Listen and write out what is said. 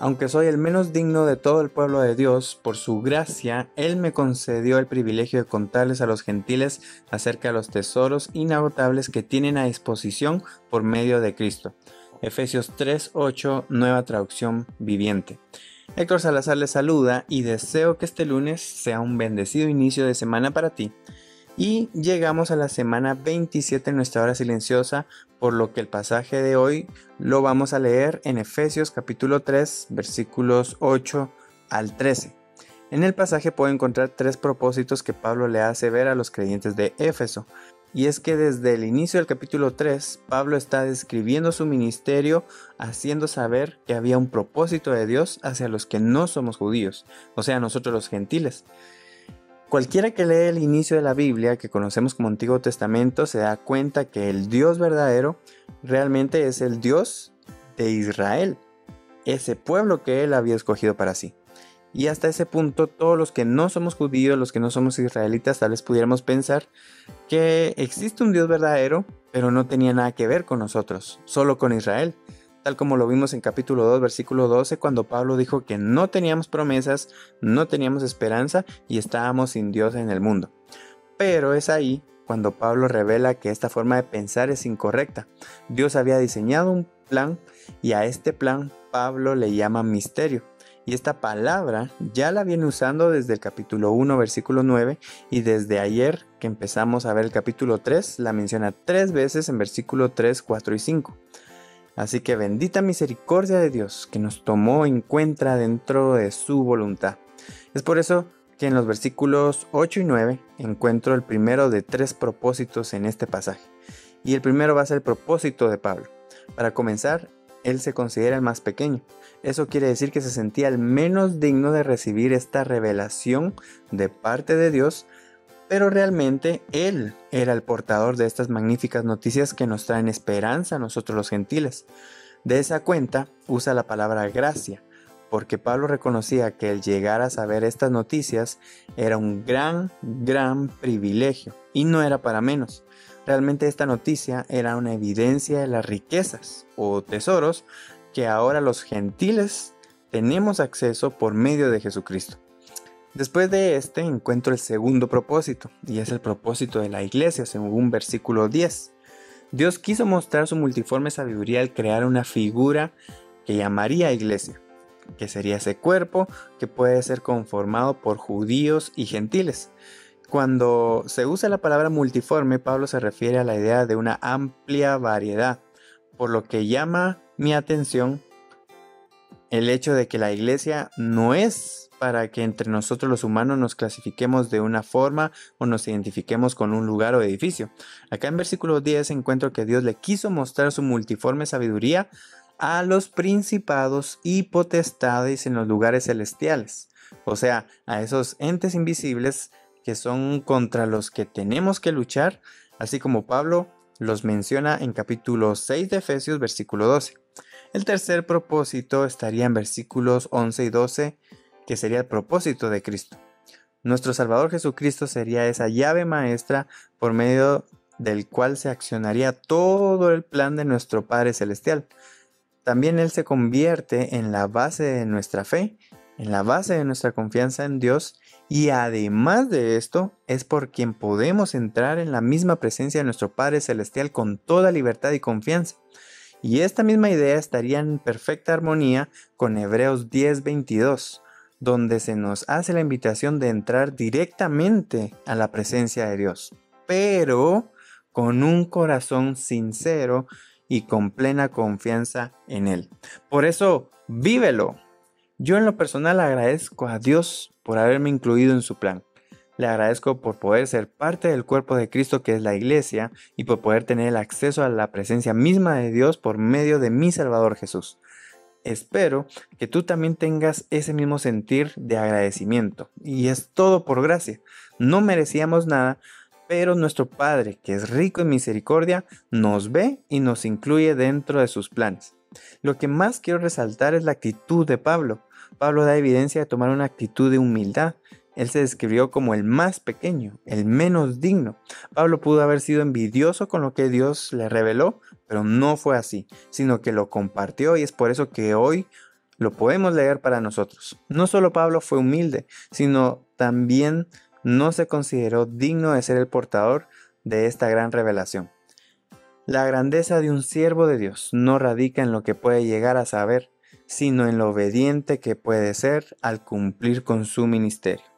Aunque soy el menos digno de todo el pueblo de Dios, por su gracia, Él me concedió el privilegio de contarles a los gentiles acerca de los tesoros inagotables que tienen a disposición por medio de Cristo. Efesios 3:8, nueva traducción viviente. Héctor Salazar les saluda y deseo que este lunes sea un bendecido inicio de semana para ti y llegamos a la semana 27 en nuestra hora silenciosa, por lo que el pasaje de hoy lo vamos a leer en Efesios capítulo 3, versículos 8 al 13. En el pasaje puedo encontrar tres propósitos que Pablo le hace ver a los creyentes de Éfeso. Y es que desde el inicio del capítulo 3, Pablo está describiendo su ministerio haciendo saber que había un propósito de Dios hacia los que no somos judíos, o sea, nosotros los gentiles. Cualquiera que lee el inicio de la Biblia, que conocemos como Antiguo Testamento, se da cuenta que el Dios verdadero realmente es el Dios de Israel, ese pueblo que él había escogido para sí. Y hasta ese punto, todos los que no somos judíos, los que no somos israelitas, tal vez pudiéramos pensar que existe un Dios verdadero, pero no tenía nada que ver con nosotros, solo con Israel tal como lo vimos en capítulo 2, versículo 12, cuando Pablo dijo que no teníamos promesas, no teníamos esperanza y estábamos sin Dios en el mundo. Pero es ahí cuando Pablo revela que esta forma de pensar es incorrecta. Dios había diseñado un plan y a este plan Pablo le llama misterio. Y esta palabra ya la viene usando desde el capítulo 1, versículo 9, y desde ayer que empezamos a ver el capítulo 3, la menciona tres veces en versículo 3, 4 y 5. Así que bendita misericordia de Dios que nos tomó en cuenta dentro de su voluntad. Es por eso que en los versículos 8 y 9 encuentro el primero de tres propósitos en este pasaje. Y el primero va a ser el propósito de Pablo. Para comenzar, él se considera el más pequeño. Eso quiere decir que se sentía el menos digno de recibir esta revelación de parte de Dios pero realmente Él era el portador de estas magníficas noticias que nos traen esperanza a nosotros los gentiles. De esa cuenta usa la palabra gracia, porque Pablo reconocía que el llegar a saber estas noticias era un gran, gran privilegio, y no era para menos. Realmente esta noticia era una evidencia de las riquezas o tesoros que ahora los gentiles tenemos acceso por medio de Jesucristo. Después de este encuentro el segundo propósito, y es el propósito de la iglesia, según versículo 10. Dios quiso mostrar su multiforme sabiduría al crear una figura que llamaría iglesia, que sería ese cuerpo que puede ser conformado por judíos y gentiles. Cuando se usa la palabra multiforme, Pablo se refiere a la idea de una amplia variedad, por lo que llama mi atención el hecho de que la iglesia no es para que entre nosotros los humanos nos clasifiquemos de una forma o nos identifiquemos con un lugar o edificio. Acá en versículo 10 encuentro que Dios le quiso mostrar su multiforme sabiduría a los principados y potestades en los lugares celestiales, o sea, a esos entes invisibles que son contra los que tenemos que luchar, así como Pablo los menciona en capítulo 6 de Efesios, versículo 12. El tercer propósito estaría en versículos 11 y 12 que sería el propósito de Cristo. Nuestro Salvador Jesucristo sería esa llave maestra por medio del cual se accionaría todo el plan de nuestro Padre Celestial. También Él se convierte en la base de nuestra fe, en la base de nuestra confianza en Dios y además de esto es por quien podemos entrar en la misma presencia de nuestro Padre Celestial con toda libertad y confianza. Y esta misma idea estaría en perfecta armonía con Hebreos 10:22 donde se nos hace la invitación de entrar directamente a la presencia de Dios, pero con un corazón sincero y con plena confianza en Él. Por eso, vívelo. Yo en lo personal agradezco a Dios por haberme incluido en su plan. Le agradezco por poder ser parte del cuerpo de Cristo que es la iglesia y por poder tener el acceso a la presencia misma de Dios por medio de mi Salvador Jesús. Espero que tú también tengas ese mismo sentir de agradecimiento. Y es todo por gracia. No merecíamos nada, pero nuestro Padre, que es rico en misericordia, nos ve y nos incluye dentro de sus planes. Lo que más quiero resaltar es la actitud de Pablo. Pablo da evidencia de tomar una actitud de humildad. Él se describió como el más pequeño, el menos digno. Pablo pudo haber sido envidioso con lo que Dios le reveló, pero no fue así, sino que lo compartió y es por eso que hoy lo podemos leer para nosotros. No solo Pablo fue humilde, sino también no se consideró digno de ser el portador de esta gran revelación. La grandeza de un siervo de Dios no radica en lo que puede llegar a saber, sino en lo obediente que puede ser al cumplir con su ministerio.